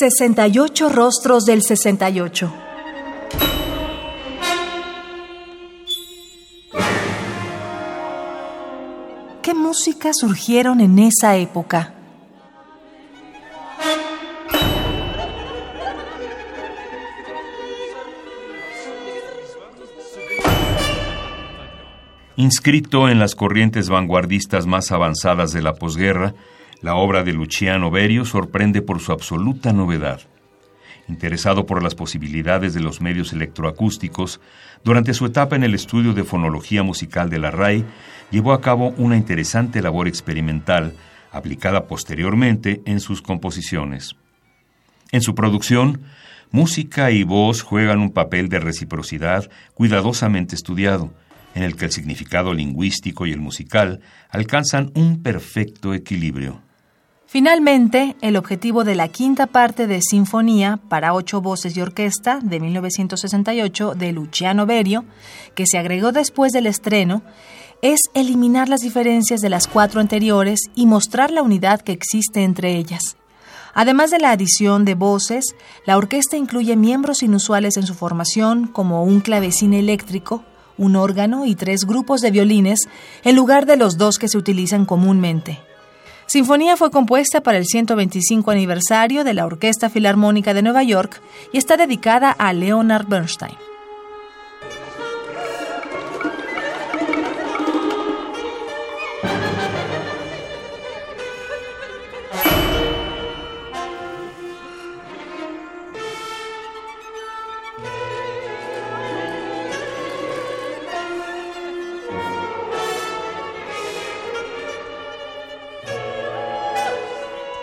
68 rostros del 68. ¿Qué música surgieron en esa época? Inscrito en las corrientes vanguardistas más avanzadas de la posguerra, la obra de Luciano Berio sorprende por su absoluta novedad. Interesado por las posibilidades de los medios electroacústicos, durante su etapa en el estudio de fonología musical de la RAI, llevó a cabo una interesante labor experimental aplicada posteriormente en sus composiciones. En su producción, música y voz juegan un papel de reciprocidad cuidadosamente estudiado, en el que el significado lingüístico y el musical alcanzan un perfecto equilibrio. Finalmente, el objetivo de la quinta parte de Sinfonía para ocho voces y orquesta de 1968 de Luciano Berio, que se agregó después del estreno, es eliminar las diferencias de las cuatro anteriores y mostrar la unidad que existe entre ellas. Además de la adición de voces, la orquesta incluye miembros inusuales en su formación como un clavecín eléctrico, un órgano y tres grupos de violines en lugar de los dos que se utilizan comúnmente. Sinfonía fue compuesta para el 125 aniversario de la Orquesta Filarmónica de Nueva York y está dedicada a Leonard Bernstein.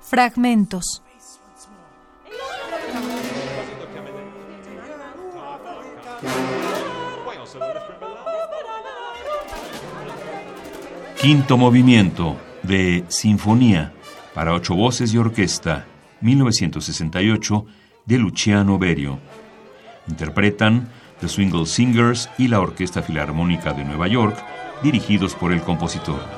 Fragmentos. Quinto movimiento de Sinfonía para ocho voces y orquesta, 1968, de Luciano Berio. Interpretan The Swingle Singers y la Orquesta Filarmónica de Nueva York, dirigidos por el compositor.